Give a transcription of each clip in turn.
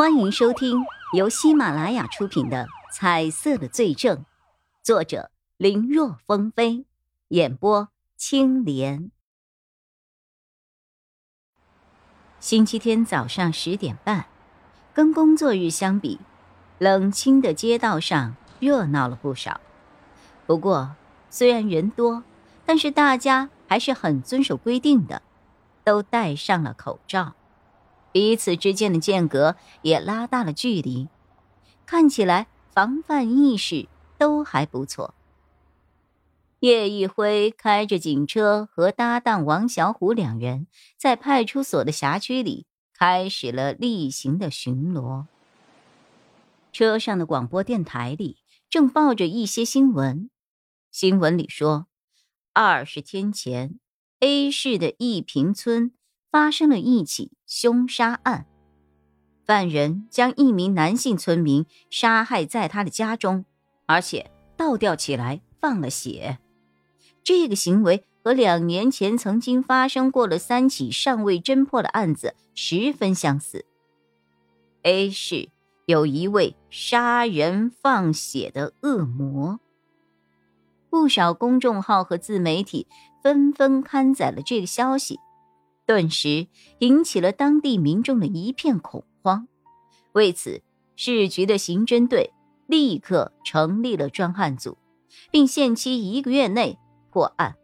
欢迎收听由喜马拉雅出品的《彩色的罪证》，作者林若风飞，演播青莲。星期天早上十点半，跟工作日相比，冷清的街道上热闹了不少。不过，虽然人多，但是大家还是很遵守规定的，都戴上了口罩。彼此之间的间隔也拉大了距离，看起来防范意识都还不错。叶一辉开着警车和搭档王小虎两人在派出所的辖区里开始了例行的巡逻。车上的广播电台里正报着一些新闻，新闻里说，二十天前，A 市的一平村。发生了一起凶杀案，犯人将一名男性村民杀害在他的家中，而且倒吊起来放了血。这个行为和两年前曾经发生过的三起尚未侦破的案子十分相似。A 市有一位杀人放血的恶魔，不少公众号和自媒体纷纷刊载了这个消息。顿时引起了当地民众的一片恐慌。为此，市局的刑侦队立刻成立了专案组，并限期一个月内破案。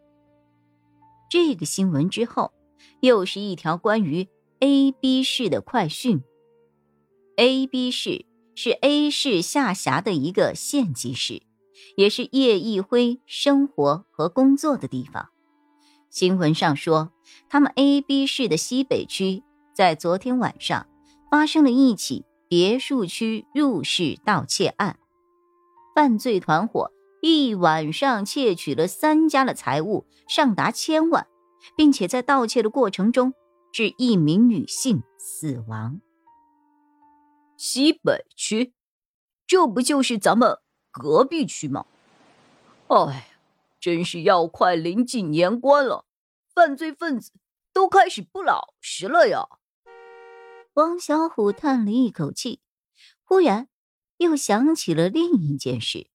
这个新闻之后，又是一条关于 A、B 市的快讯。A、B 市是 A 市下辖的一个县级市，也是叶一辉生活和工作的地方。新闻上说，他们 A、B 市的西北区在昨天晚上发生了一起别墅区入室盗窃案，犯罪团伙一晚上窃取了三家的财物，上达千万，并且在盗窃的过程中致一名女性死亡。西北区，这不就是咱们隔壁区吗？哎，真是要快临近年关了。犯罪分子都开始不老实了呀！王小虎叹了一口气，忽然又想起了另一件事。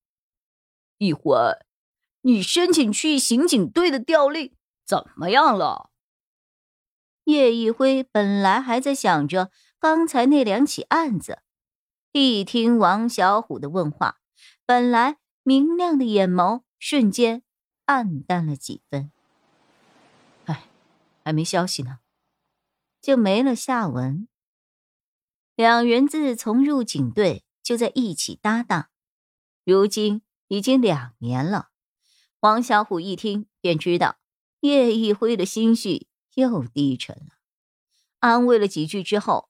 一辉，你申请去刑警队的调令怎么样了？叶一辉本来还在想着刚才那两起案子，一听王小虎的问话，本来明亮的眼眸瞬间暗淡了几分。还没消息呢，就没了下文。两人自从入警队就在一起搭档，如今已经两年了。王小虎一听便知道叶一辉的心绪又低沉了，安慰了几句之后，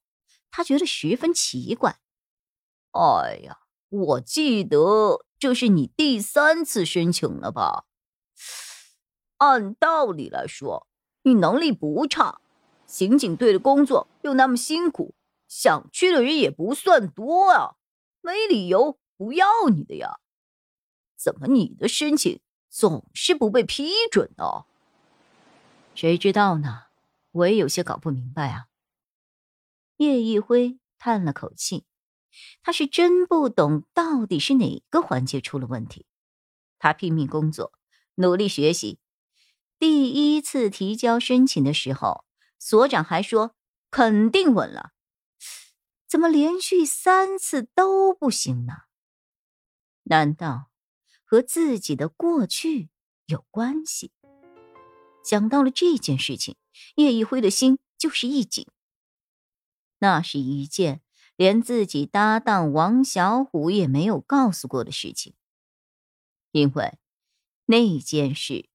他觉得十分奇怪。哎呀，我记得这是你第三次申请了吧？按道理来说。你能力不差，刑警队的工作又那么辛苦，想去的人也不算多啊，没理由不要你的呀。怎么你的申请总是不被批准呢？谁知道呢？我也有些搞不明白啊。叶一辉叹了口气，他是真不懂到底是哪个环节出了问题。他拼命工作，努力学习。第一次提交申请的时候，所长还说肯定稳了，怎么连续三次都不行呢？难道和自己的过去有关系？想到了这件事情，叶一辉的心就是一紧。那是一件连自己搭档王小虎也没有告诉过的事情，因为那件事。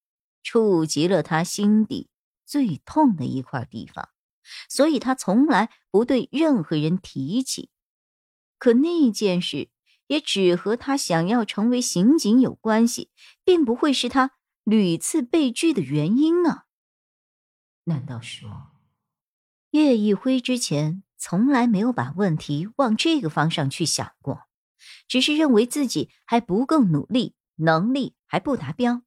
触及了他心底最痛的一块地方，所以他从来不对任何人提起。可那件事也只和他想要成为刑警有关系，并不会是他屡次被拒的原因啊！难道说，叶一辉之前从来没有把问题往这个方向去想过，只是认为自己还不够努力，能力还不达标？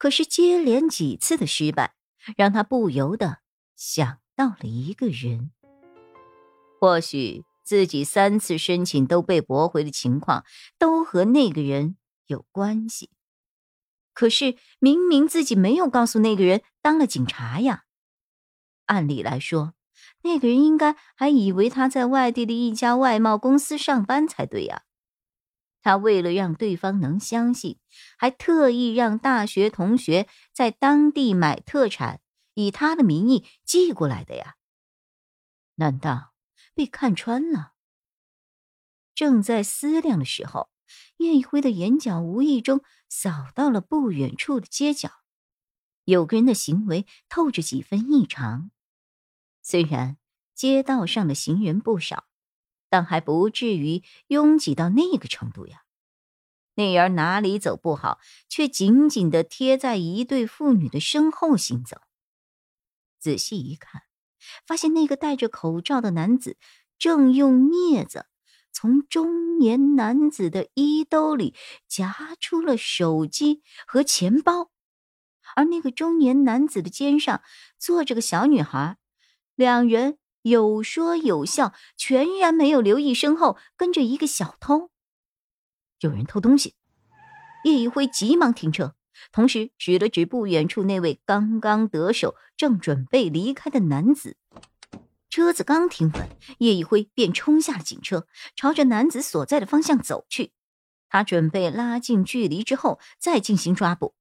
可是接连几次的失败，让他不由得想到了一个人。或许自己三次申请都被驳回的情况，都和那个人有关系。可是明明自己没有告诉那个人当了警察呀。按理来说，那个人应该还以为他在外地的一家外贸公司上班才对呀。他为了让对方能相信，还特意让大学同学在当地买特产，以他的名义寄过来的呀。难道被看穿了？正在思量的时候，叶一辉的眼角无意中扫到了不远处的街角，有个人的行为透着几分异常。虽然街道上的行人不少，但还不至于拥挤到那个程度呀。那人哪里走不好，却紧紧的贴在一对妇女的身后行走。仔细一看。发现那个戴着口罩的男子正用镊子从中年男子的衣兜里夹出了手机和钱包，而那个中年男子的肩上坐着个小女孩，两人有说有笑，全然没有留意身后跟着一个小偷。有人偷东西，叶一辉急忙停车。同时指了指不远处那位刚刚得手、正准备离开的男子，车子刚停稳，叶一辉便冲下警车，朝着男子所在的方向走去。他准备拉近距离之后再进行抓捕。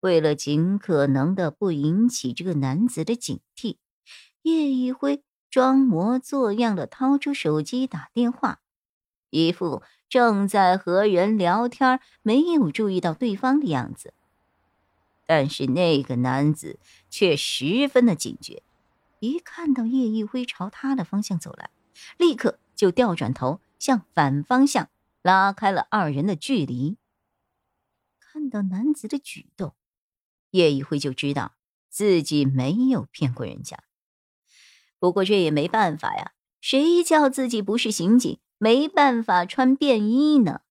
为了尽可能的不引起这个男子的警惕，叶一辉装模作样的掏出手机打电话，一副。正在和人聊天，没有注意到对方的样子。但是那个男子却十分的警觉，一看到叶一辉朝他的方向走来，立刻就调转头向反方向拉开了二人的距离。看到男子的举动，叶一辉就知道自己没有骗过人家。不过这也没办法呀，谁叫自己不是刑警？没办法穿便衣呢。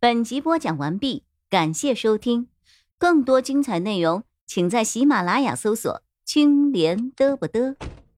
本集播讲完毕，感谢收听，更多精彩内容，请在喜马拉雅搜索“青莲嘚不嘚”。